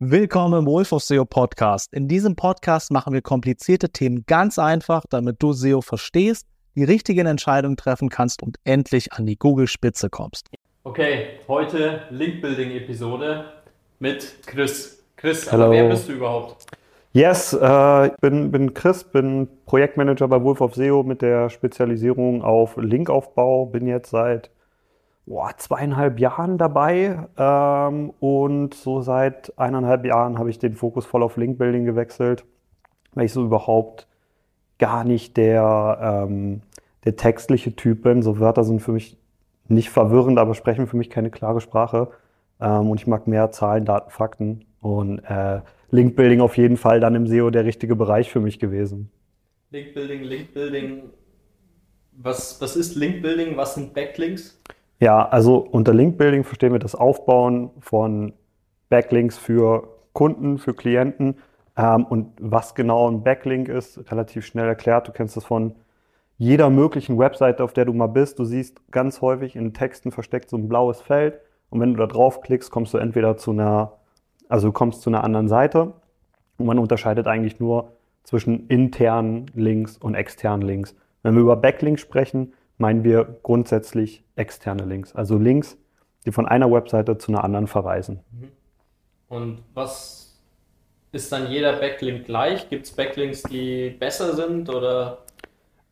Willkommen im Wolf of SEO Podcast. In diesem Podcast machen wir komplizierte Themen ganz einfach, damit du SEO verstehst, die richtigen Entscheidungen treffen kannst und endlich an die Google-Spitze kommst. Okay, heute Link-Building-Episode mit Chris. Chris, Hello. aber wer bist du überhaupt? Yes, äh, ich bin, bin Chris, bin Projektmanager bei Wolf of SEO mit der Spezialisierung auf Linkaufbau. Bin jetzt seit boah, zweieinhalb Jahren dabei ähm, und so seit eineinhalb Jahren habe ich den Fokus voll auf Linkbuilding gewechselt, weil ich so überhaupt gar nicht der, ähm, der textliche Typ bin. So Wörter sind für mich nicht verwirrend, aber sprechen für mich keine klare Sprache. Ähm, und ich mag mehr Zahlen, Daten, Fakten. Und äh, Linkbuilding auf jeden Fall dann im SEO der richtige Bereich für mich gewesen. Link-Building, Link-Building. Was, was ist Link-Building? Was sind Backlinks? Ja, also unter Linkbuilding verstehen wir das Aufbauen von Backlinks für Kunden, für Klienten. Ähm, und was genau ein Backlink ist, relativ schnell erklärt. Du kennst das von jeder möglichen Webseite, auf der du mal bist. Du siehst ganz häufig in Texten versteckt so ein blaues Feld. Und wenn du da draufklickst, kommst du entweder zu einer, also du kommst zu einer anderen Seite. Und man unterscheidet eigentlich nur zwischen internen Links und externen Links. Wenn wir über Backlinks sprechen, meinen wir grundsätzlich externe Links. Also Links, die von einer Webseite zu einer anderen verweisen. Und was ist dann jeder Backlink gleich? Gibt es Backlinks, die besser sind oder?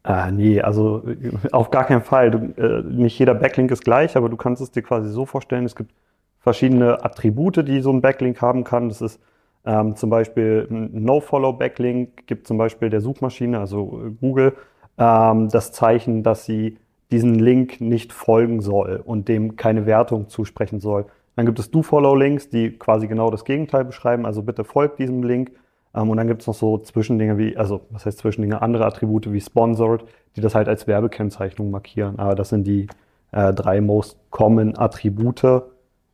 Äh, nee, also äh, auf gar keinen Fall. Du, äh, nicht jeder Backlink ist gleich, aber du kannst es dir quasi so vorstellen, es gibt verschiedene Attribute, die so ein Backlink haben kann. Das ist ähm, zum Beispiel ein No-Follow-Backlink, gibt zum Beispiel der Suchmaschine, also äh, Google, ähm, das Zeichen, dass sie diesen Link nicht folgen soll und dem keine Wertung zusprechen soll. Dann gibt es Do-Follow-Links, die quasi genau das Gegenteil beschreiben, also bitte folgt diesem Link. Ähm, und dann gibt es noch so Zwischendinge wie, also was heißt Zwischendinge, andere Attribute wie Sponsored, die das halt als Werbekennzeichnung markieren. Aber das sind die äh, drei most common Attribute,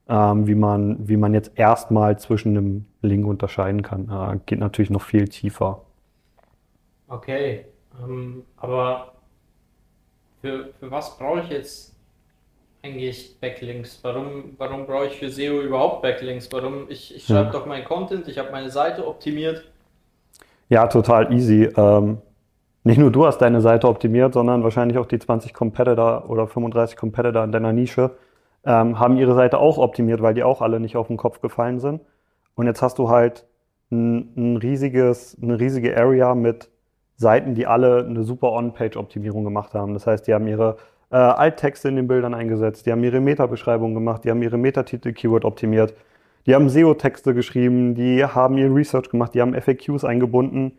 ähm, wie, man, wie man jetzt erstmal zwischen einem Link unterscheiden kann. Äh, geht natürlich noch viel tiefer. Okay, ähm, aber für, für was brauche ich jetzt eigentlich Backlinks? Warum, warum brauche ich für SEO überhaupt Backlinks? Warum? Ich, ich schreibe Ja. doch meinen Content, ich habe meine Seite optimiert. Ja, total easy. Ähm, nicht nur du hast deine Seite optimiert, sondern wahrscheinlich auch die 20 Competitor oder 35 Competitor in deiner Nische ähm, haben ihre Seite auch optimiert, weil die auch alle nicht auf den Kopf gefallen sind. Und jetzt hast du halt ein, ein riesiges, eine riesige Area mit Seiten, die alle eine super On-Page-Optimierung gemacht haben. Das heißt, die haben ihre äh, Alttexte in den Bildern eingesetzt, die haben ihre Meta-Beschreibung gemacht, die haben ihre Metatitel-Keyword optimiert, die haben SEO-Texte geschrieben, die haben ihr Research gemacht, die haben FAQs eingebunden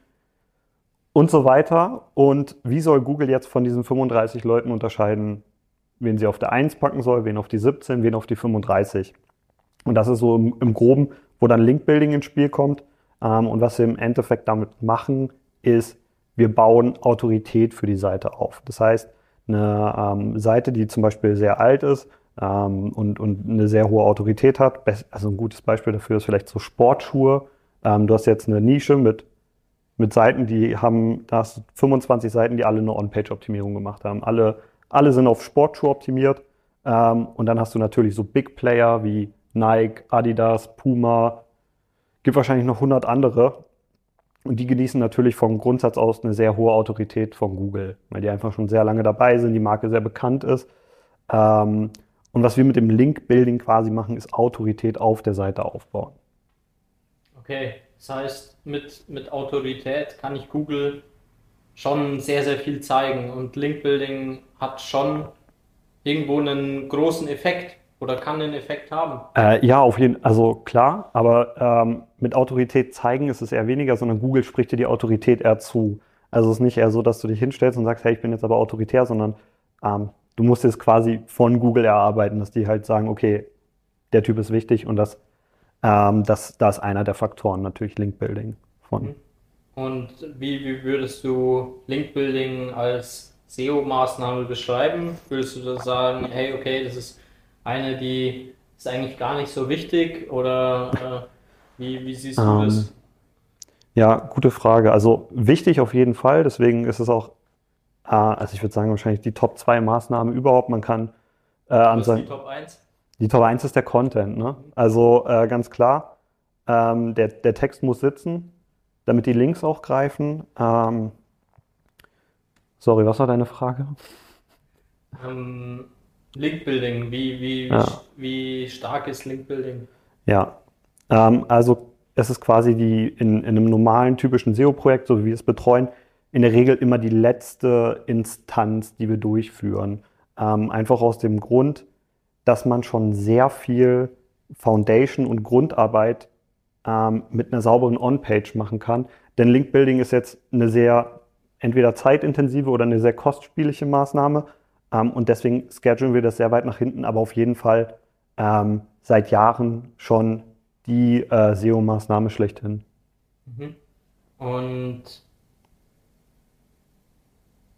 und so weiter. Und wie soll Google jetzt von diesen 35 Leuten unterscheiden, wen sie auf der 1 packen soll, wen auf die 17, wen auf die 35? Und das ist so im, im Groben, wo dann Link-Building ins Spiel kommt. Ähm, und was wir im Endeffekt damit machen, ist, wir bauen Autorität für die Seite auf. Das heißt, eine ähm, Seite, die zum Beispiel sehr alt ist ähm, und, und eine sehr hohe Autorität hat, also ein gutes Beispiel dafür ist vielleicht so Sportschuhe. Ähm, du hast jetzt eine Nische mit, mit Seiten, die haben, da hast du 25 Seiten, die alle eine On-Page-Optimierung gemacht haben. Alle, alle sind auf Sportschuhe optimiert. Ähm, und dann hast du natürlich so Big Player wie Nike, Adidas, Puma, gibt wahrscheinlich noch 100 andere. Und die genießen natürlich vom Grundsatz aus eine sehr hohe Autorität von Google, weil die einfach schon sehr lange dabei sind, die Marke sehr bekannt ist. Ähm, und was wir mit dem Link-Building quasi machen, ist Autorität auf der Seite aufbauen. Okay, das heißt, mit, mit Autorität kann ich Google schon sehr, sehr viel zeigen und Link-Building hat schon irgendwo einen großen Effekt oder kann einen Effekt haben. Äh, ja, auf jeden Fall, also klar, aber ähm, mit Autorität zeigen ist es eher weniger, sondern Google spricht dir die Autorität eher zu. Also es ist nicht eher so, dass du dich hinstellst und sagst, hey, ich bin jetzt aber autoritär, sondern ähm, du musst es quasi von Google erarbeiten, dass die halt sagen, okay, der Typ ist wichtig und das, ähm, das, das ist einer der Faktoren natürlich Link-Building von. Mhm. Und wie, wie würdest du Link-Building als SEO-Maßnahme beschreiben? Würdest du da sagen, hey, okay, das ist eine, die ist eigentlich gar nicht so wichtig oder äh, wie, wie siehst du Ähm, das? Ja, gute Frage. Also wichtig auf jeden Fall, deswegen ist es auch, äh, also ich würde sagen, wahrscheinlich die Top 2 Maßnahmen überhaupt. Man kann äh, an Was ist die sein, Top 1? Die Top 1 ist der Content, ne? Also äh, ganz klar. Ähm, der, der Text muss sitzen, damit die Links auch greifen. Ähm, sorry, was war deine Frage? Ähm, Linkbuilding, wie, wie, Ja. wie stark ist Linkbuilding? Ja, ähm, also es ist quasi die in, in einem normalen, typischen SEO-Projekt, so wie wir es betreuen, in der Regel immer die letzte Instanz, die wir durchführen. Ähm, einfach aus dem Grund, dass man schon sehr viel Foundation und Grundarbeit ähm, mit einer sauberen On-Page machen kann. Denn Link-Building ist jetzt eine sehr entweder zeitintensive oder eine sehr kostspielige Maßnahme. Ähm, und deswegen schedulen wir das sehr weit nach hinten, aber auf jeden Fall ähm, seit Jahren schon die äh, SEO-Maßnahme schlechthin. Mhm. Und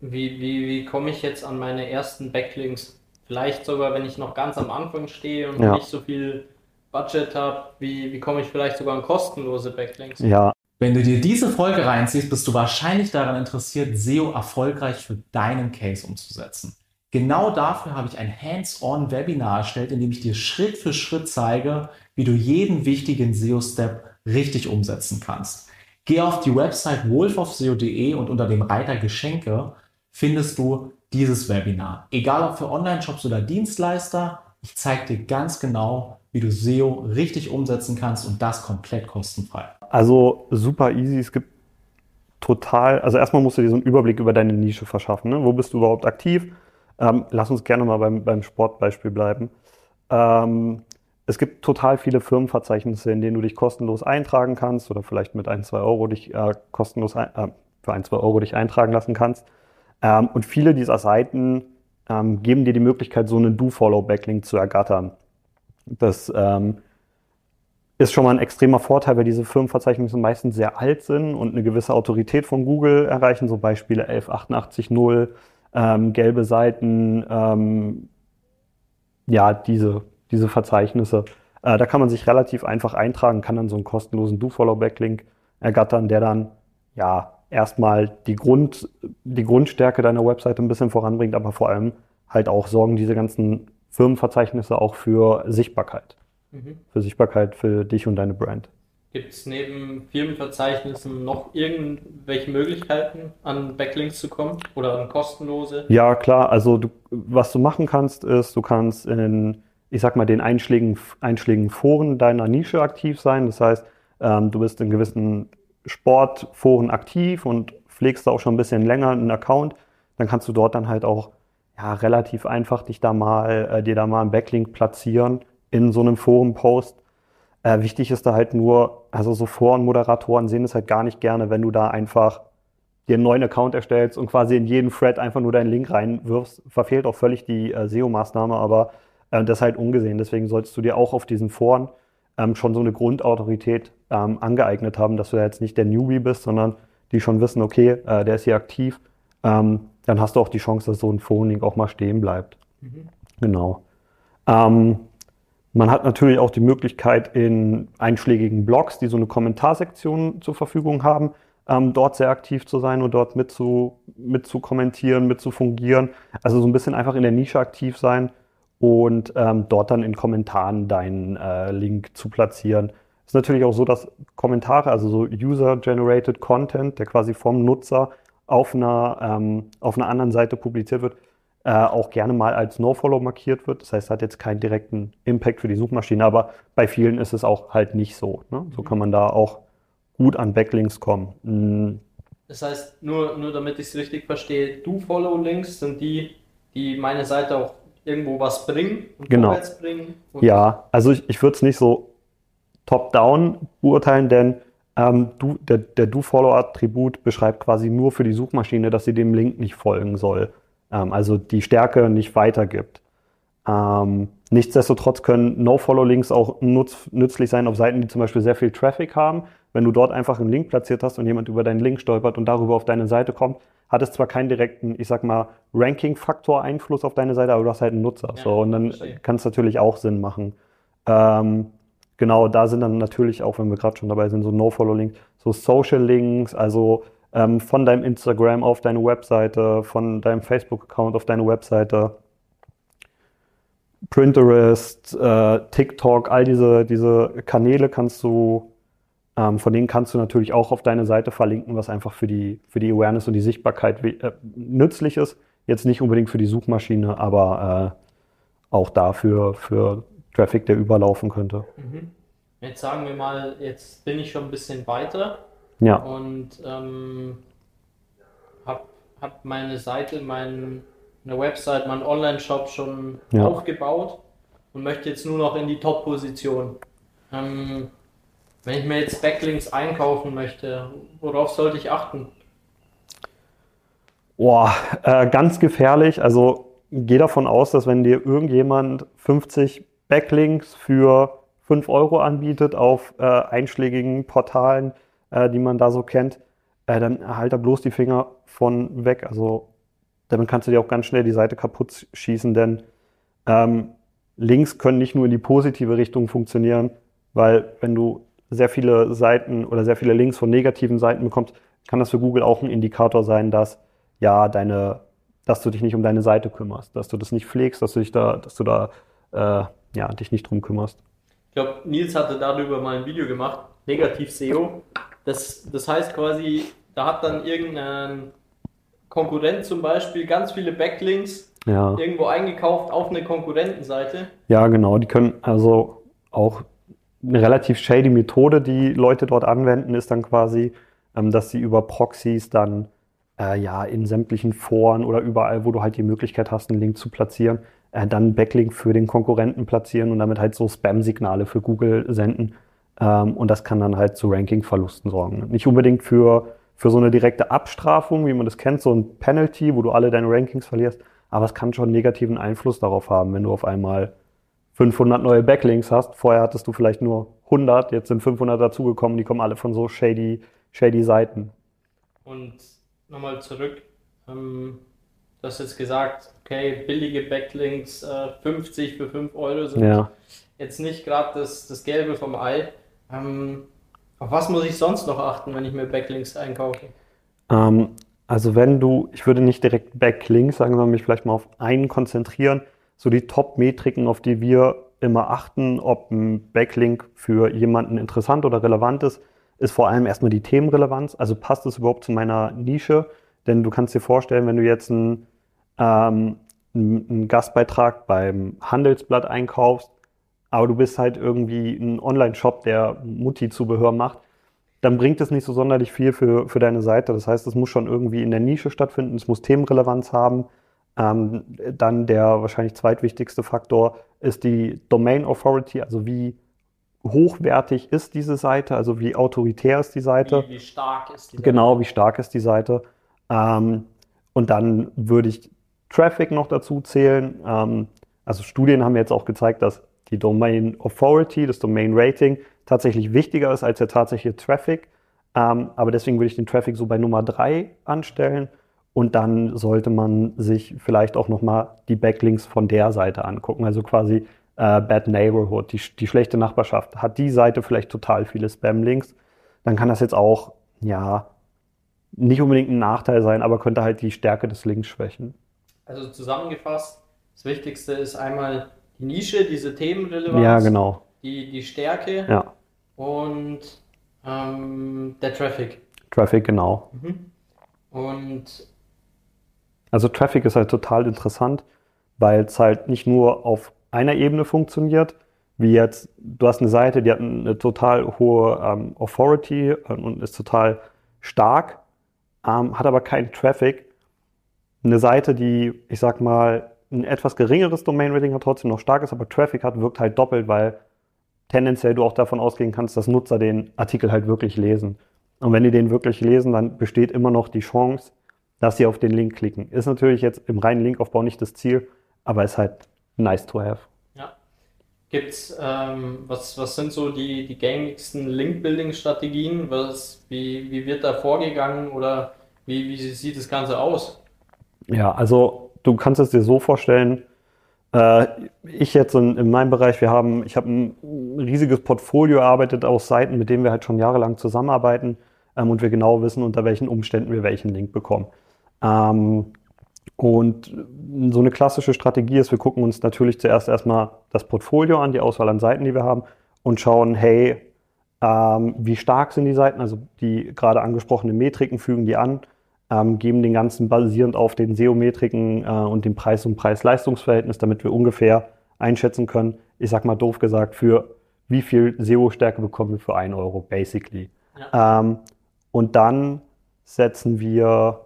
wie, wie, wie komme ich jetzt an meine ersten Backlinks? Vielleicht sogar, wenn ich noch ganz am Anfang stehe und Ja. nicht so viel Budget habe, wie, wie komme ich vielleicht sogar an kostenlose Backlinks? Ja, Wenn du dir diese Folge reinziehst, bist du wahrscheinlich daran interessiert, SEO erfolgreich für deinen Case umzusetzen. Genau dafür habe ich ein Hands-on-Webinar erstellt, in dem ich dir Schritt für Schritt zeige, wie du jeden wichtigen SEO-Step richtig umsetzen kannst. Geh auf die Website wolfofseo.de und unter dem Reiter Geschenke findest du dieses Webinar. Egal ob für Online-Shops oder Dienstleister, ich zeige dir ganz genau, wie du SEO richtig umsetzen kannst und das komplett kostenfrei. also super easy. Es gibt total, also erstmal musst du dir so einen Überblick über deine Nische verschaffen. Ne? Wo bist du überhaupt aktiv? Ähm, lass uns gerne mal beim, beim Sportbeispiel bleiben. Ähm, es gibt total viele Firmenverzeichnisse, in denen du dich kostenlos eintragen kannst oder vielleicht mit ein, zwei Euro dich äh, kostenlos ein, äh, für ein, zwei Euro dich eintragen lassen kannst. Ähm, und viele dieser Seiten ähm, geben dir die Möglichkeit, so einen Do-Follow-Backlink zu ergattern. Das ähm, ist schon mal ein extremer Vorteil, weil diese Firmenverzeichnisse meistens sehr alt sind und eine gewisse Autorität von Google erreichen, so Beispiele 11880, ähm, gelbe Seiten, ähm, ja, diese, diese Verzeichnisse. Äh, da kann man sich relativ einfach eintragen, kann dann so einen kostenlosen Do-Follow-Backlink ergattern, der dann ja erstmal die, Grund, die Grundstärke deiner Webseite ein bisschen voranbringt, aber vor allem halt auch sorgen diese ganzen Firmenverzeichnisse auch für Sichtbarkeit. Mhm. Für Sichtbarkeit für dich und deine Brand. Gibt es neben Firmenverzeichnissen noch irgendwelche Möglichkeiten, an Backlinks zu kommen oder an kostenlose? Ja, klar. Also du, was du machen kannst, ist, du kannst in, ich sag mal, den einschlägigen, einschlägigen Foren deiner Nische aktiv sein. Das heißt, ähm, du bist in gewissen Sportforen aktiv und pflegst da auch schon ein bisschen länger einen Account. Dann kannst du dort dann halt auch ja, relativ einfach dich da mal, äh, dir da mal einen Backlink platzieren in so einem Forum-Post. Äh, wichtig ist da halt nur, also so Forenmoderatoren sehen es halt gar nicht gerne, wenn du da einfach dir einen neuen Account erstellst und quasi in jeden Thread einfach nur deinen Link reinwirfst, verfehlt auch völlig die äh, SEO-Maßnahme, aber äh, das ist halt ungesehen. Deswegen solltest du dir auch auf diesen Foren ähm, schon so eine Grundautorität ähm, angeeignet haben, dass du ja jetzt nicht der Newbie bist, sondern die schon wissen, okay, äh, der ist hier aktiv. Ähm, dann hast du auch die Chance, dass so ein Forenlink auch mal stehen bleibt. Mhm. Genau. Ähm, man hat natürlich auch die Möglichkeit in einschlägigen Blogs, die so eine Kommentarsektion zur Verfügung haben, ähm, dort sehr aktiv zu sein und dort mit zu, mit zu kommentieren, mit zu fungieren. Also so ein bisschen einfach in der Nische aktiv sein und ähm, dort dann in Kommentaren deinen äh, Link zu platzieren. Ist natürlich auch so, dass Kommentare, also so User-Generated Content, der quasi vom Nutzer auf einer, ähm, auf einer anderen Seite publiziert wird, äh, auch gerne mal als No-Follow markiert wird. Das heißt, hat jetzt keinen direkten Impact für die Suchmaschine, aber bei vielen ist es auch halt nicht so. Ne? So kann man da auch gut an Backlinks kommen. Mm, Das heißt, nur, nur damit ich es richtig verstehe, Do-Follow-Links sind die, die meine Seite auch irgendwo was bringen und Genau. vorwärts bringen. Ja, also ich, ich würde es nicht so top-down beurteilen, denn ähm, du, der, der Do-Follow-Attribut beschreibt quasi nur für die Suchmaschine, dass sie dem Link nicht folgen soll. Ähm, also die Stärke nicht weitergibt. Ähm, nichtsdestotrotz können No-Follow-Links auch nutz, nützlich sein auf Seiten, die zum Beispiel sehr viel Traffic haben. Wenn du dort einfach einen Link platziert hast und jemand über deinen Link stolpert und darüber auf deine Seite kommt, hat es zwar keinen direkten, ich sag mal, Ranking-Faktor-Einfluss auf deine Seite, aber du hast halt einen Nutzer. Ja, so, und dann kann es natürlich auch Sinn machen. Ähm, genau, da sind dann natürlich auch, wenn wir gerade schon dabei sind, so No-Follow-Links, so Social-Links, also ähm, von deinem Instagram auf deine Webseite, von deinem Facebook-Account auf deine Webseite, Pinterest, äh, TikTok, all diese, diese Kanäle kannst du Ähm, von denen kannst du natürlich auch auf deine Seite verlinken, was einfach für die, für die Awareness und die Sichtbarkeit äh, nützlich ist. Jetzt nicht unbedingt für die Suchmaschine, aber äh, auch dafür für Traffic, der überlaufen könnte. Mhm. Jetzt sagen wir mal, jetzt bin ich schon ein bisschen weiter Ja, und ähm, habe hab meine Seite, mein, eine Website, meinen Online-Shop schon Ja. aufgebaut und möchte jetzt nur noch in die Top-Position. Ähm, wenn ich mir jetzt Backlinks einkaufen möchte, worauf sollte ich achten? Boah, äh, ganz gefährlich. Also geh davon aus, dass wenn dir irgendjemand 50 Backlinks für 5 Euro anbietet auf äh, einschlägigen Portalen, äh, die man da so kennt, äh, dann halt da bloß die Finger von weg. Also damit kannst du dir auch ganz schnell die Seite kaputt schießen, denn ähm, Links können nicht nur in die positive Richtung funktionieren, weil wenn du sehr viele Seiten oder sehr viele Links von negativen Seiten bekommst, kann das für Google auch ein Indikator sein, dass ja deine, dass du dich nicht um deine Seite kümmerst, dass du das nicht pflegst, dass du dich da, dass du da äh, ja, dich nicht drum kümmerst. Ich glaube, Nils hatte darüber mal ein Video gemacht, Negativ SEO. Das, das heißt quasi, da hat dann irgendein Konkurrent zum Beispiel ganz viele Backlinks Ja. irgendwo eingekauft auf eine Konkurrentenseite. Ja, genau. Die können also auch eine relativ shady Methode, die Leute dort anwenden, ist dann quasi, ähm, dass sie über Proxys dann äh, ja in sämtlichen Foren oder überall, wo du halt die Möglichkeit hast, einen Link zu platzieren, äh, dann einen Backlink für den Konkurrenten platzieren und damit halt so Spam-Signale für Google senden. Ähm, und das kann dann halt zu Ranking-Verlusten sorgen. Nicht unbedingt für, für so eine direkte Abstrafung, wie man das kennt, so ein Penalty, wo du alle deine Rankings verlierst, aber es kann schon einen negativen Einfluss darauf haben, wenn du auf einmal 500 neue Backlinks hast. Vorher hattest du vielleicht nur 100, jetzt sind 500 dazugekommen, die kommen alle von so shady, shady Seiten. Und nochmal zurück. Ähm, du hast jetzt gesagt, okay, billige Backlinks, äh, 50 für 5 Euro sind Ja. jetzt nicht gerade das, das Gelbe vom Ei. Ähm, auf was muss ich sonst noch achten, wenn ich mir Backlinks einkaufe? Ähm, also wenn du, ich würde nicht direkt Backlinks sagen, sondern mich vielleicht mal auf einen konzentrieren. So die Top-Metriken, auf die wir immer achten, ob ein Backlink für jemanden interessant oder relevant ist, ist vor allem erstmal die Themenrelevanz. Also passt es überhaupt zu meiner Nische? Denn du kannst dir vorstellen, wenn du jetzt einen, ähm, einen einen Gastbeitrag beim Handelsblatt einkaufst, aber du bist halt irgendwie ein Online-Shop, der Mutti-Zubehör macht, dann bringt es nicht so sonderlich viel für, für deine Seite. Das heißt, es muss schon irgendwie in der Nische stattfinden, es muss Themenrelevanz haben. Ähm, dann der wahrscheinlich zweitwichtigste Faktor ist die Domain Authority, also wie hochwertig ist diese Seite, also wie autoritär ist die Seite. Wie, wie stark ist die Genau, wie stark ist die Seite. Ähm, und dann würde ich Traffic noch dazu zählen. Ähm, also Studien haben jetzt auch gezeigt, dass die Domain Authority, das Domain Rating tatsächlich wichtiger ist als der tatsächliche Traffic. Ähm, aber deswegen würde ich den Traffic so bei Nummer drei anstellen. Und dann sollte man sich vielleicht auch nochmal die Backlinks von der Seite angucken. Also quasi äh, Bad Neighborhood, die, die schlechte Nachbarschaft. Hat die Seite vielleicht total viele Spam-Links? Dann kann das jetzt auch, ja, nicht unbedingt ein Nachteil sein, aber könnte halt die Stärke des Links schwächen. Also zusammengefasst, das Wichtigste ist einmal die Nische, diese Themenrelevanz, Ja, genau. die, die Stärke Ja, und ähm, der Traffic. Traffic, genau. Mhm. Und Also Traffic ist halt total interessant, weil es halt nicht nur auf einer Ebene funktioniert, wie jetzt, du hast eine Seite, die hat eine total hohe ähm, Authority und ist total stark, ähm, hat aber keinen Traffic. Eine Seite, die, ich sag mal, ein etwas geringeres Domain-Rating hat, trotzdem noch stark ist, aber Traffic hat, wirkt halt doppelt, weil tendenziell du auch davon ausgehen kannst, dass Nutzer den Artikel halt wirklich lesen. Und wenn die den wirklich lesen, dann besteht immer noch die Chance, dass sie auf den Link klicken. Ist natürlich jetzt im reinen Linkaufbau nicht das Ziel, aber ist halt nice to have. ja, gibt's, ähm, was, was sind so die, die gängigsten Link-Building-Strategien? Was, wie, wie wird da vorgegangen oder wie, wie sieht das Ganze aus? Ja, also du kannst es dir so vorstellen, äh, ich jetzt in, in meinem Bereich, wir haben, ich habe ein riesiges Portfolio erarbeitet aus Seiten, mit denen wir halt schon jahrelang zusammenarbeiten ähm, und wir genau wissen, unter welchen Umständen wir welchen Link bekommen. Ähm, und so eine klassische Strategie ist, wir gucken uns natürlich zuerst erstmal das Portfolio an, die Auswahl an Seiten, die wir haben und schauen, hey, ähm, wie stark sind die Seiten, also die gerade angesprochenen Metriken fügen die an, ähm, geben den ganzen basierend auf den SEO-Metriken äh, und dem Preis- und Preis-Leistungsverhältnis, damit wir ungefähr einschätzen können, ich sag mal doof gesagt, für wie viel SEO-Stärke bekommen wir für 1 Euro, basically. Ja. Ähm, und dann setzen wir,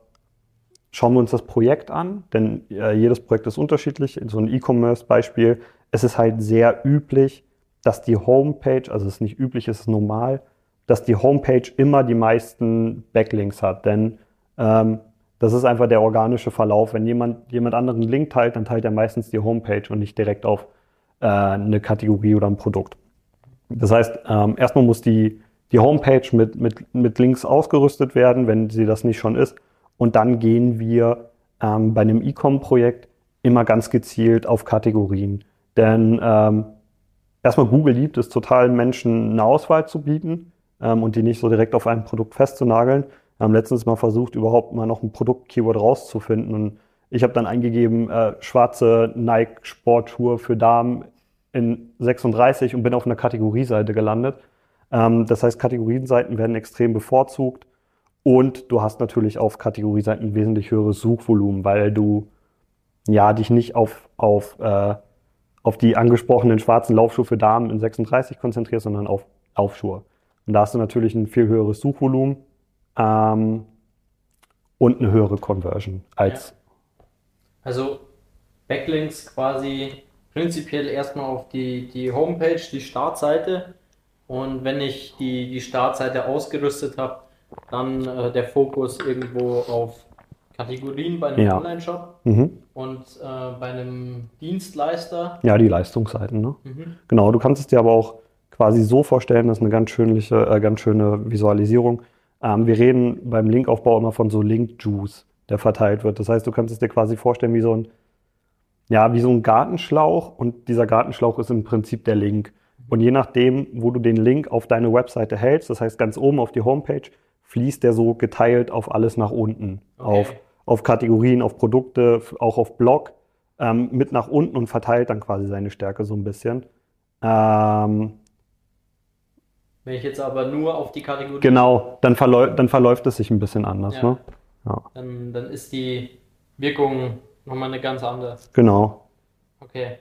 schauen wir uns das Projekt an, denn äh, jedes Projekt ist unterschiedlich. In so einem E-Commerce-Beispiel, es ist halt sehr üblich, dass die Homepage, also es ist nicht üblich, es ist normal, dass die Homepage immer die meisten Backlinks hat. Denn ähm, das ist einfach der organische Verlauf. Wenn jemand jemand anderen einen Link teilt, dann teilt er meistens die Homepage und nicht direkt auf äh, eine Kategorie oder ein Produkt. Das heißt, ähm, erstmal muss die, die Homepage mit, mit, mit Links ausgerüstet werden, wenn sie das nicht schon ist. Und dann gehen wir ähm, bei einem E-Com-Projekt immer ganz gezielt auf Kategorien. Denn ähm, erstmal Google liebt es total, Menschen eine Auswahl zu bieten ähm, und die nicht so direkt auf ein Produkt festzunageln. Wir haben letztens mal versucht, überhaupt mal noch ein Produkt-Keyword rauszufinden. Und ich habe dann eingegeben, äh, schwarze Nike-Sportschuhe für Damen in 36 und bin auf einer Kategorieseite gelandet. Ähm, das heißt, Kategorienseiten werden extrem bevorzugt und du hast natürlich auf Kategorieseiten ein wesentlich höheres Suchvolumen, weil du ja dich nicht auf, auf äh, auf die angesprochenen schwarzen Laufschuhe für Damen in 36 konzentrierst, sondern auf Laufschuhe. Und da hast du natürlich ein viel höheres Suchvolumen ähm, und eine höhere Conversion als. Ja. Also Backlinks quasi prinzipiell erstmal auf die, die Homepage, die Startseite. Und wenn ich die, die Startseite ausgerüstet habe, dann äh, der Fokus irgendwo auf Kategorien bei einem ja. Online-Shop mhm. und äh, bei einem Dienstleister. Ja, die Leistungsseiten. Ne? Mhm. Genau, du kannst es dir aber auch quasi so vorstellen, das ist eine ganz, schönliche, äh, ganz schöne Visualisierung. Ähm, wir reden beim Linkaufbau immer von so Link-Juice, der verteilt wird. Das heißt, du kannst es dir quasi vorstellen wie so ein, ja, wie so ein Gartenschlauch und dieser Gartenschlauch ist im Prinzip der Link. Und je nachdem, wo du den Link auf deine Webseite hältst, das heißt ganz oben auf die Homepage, fließt der so geteilt auf alles nach unten. Okay. Auf auf Kategorien, auf Produkte, auch auf Blog ähm, mit nach unten und verteilt dann quasi seine Stärke so ein bisschen. Ähm, Wenn ich jetzt aber nur auf die Kategorie. Genau, dann, verläu dann verläuft es sich ein bisschen anders. Ja. Ne? Ja. Dann, dann ist die Wirkung nochmal eine ganz andere. Genau. Okay.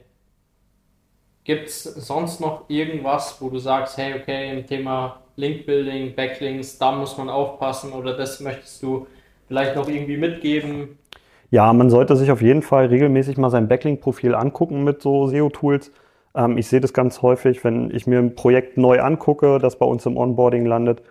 Gibt es sonst noch irgendwas, wo du sagst, hey, okay, im Thema Link-Building, Backlinks, da muss man aufpassen oder das möchtest du vielleicht noch irgendwie mitgeben? Ja, man sollte sich auf jeden Fall regelmäßig mal sein Backlink-Profil angucken mit so SEO-Tools. Ähm, ich sehe das ganz häufig, wenn ich mir ein Projekt neu angucke, das bei uns im Onboarding landet.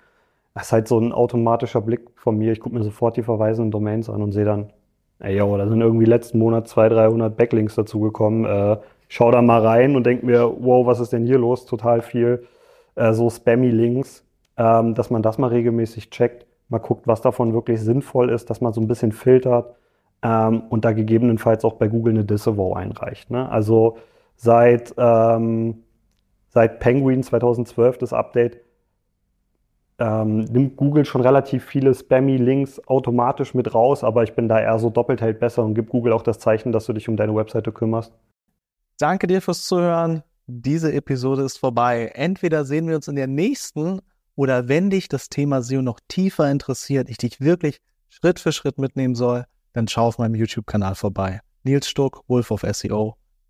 Das ist halt so ein automatischer Blick von mir. Ich gucke mir sofort die verweisenden Domains an und sehe dann, ey, yo, da sind irgendwie letzten Monat 200, 300 Backlinks dazugekommen. Äh, schau da mal rein und denk mir, wow, was ist denn hier los? Total viel äh, so Spammy-Links, ähm, dass man das mal regelmäßig checkt mal guckt, was davon wirklich sinnvoll ist, dass man so ein bisschen filtert ähm, und da gegebenenfalls auch bei Google eine Disavow einreicht. Ne? Also seit, ähm, seit Penguin 2012 das Update ähm, nimmt Google schon relativ viele Spammy-Links automatisch mit raus, aber ich bin da eher so doppelt hält besser und gib Google auch das Zeichen, dass du dich um deine Webseite kümmerst. Danke dir fürs Zuhören. Diese Episode ist vorbei. Entweder sehen wir uns in der nächsten oder wenn dich das Thema SEO noch tiefer interessiert, ich dich wirklich Schritt für Schritt mitnehmen soll, dann schau auf meinem YouTube-Kanal vorbei. Nils Stuck, Wolf of SEO.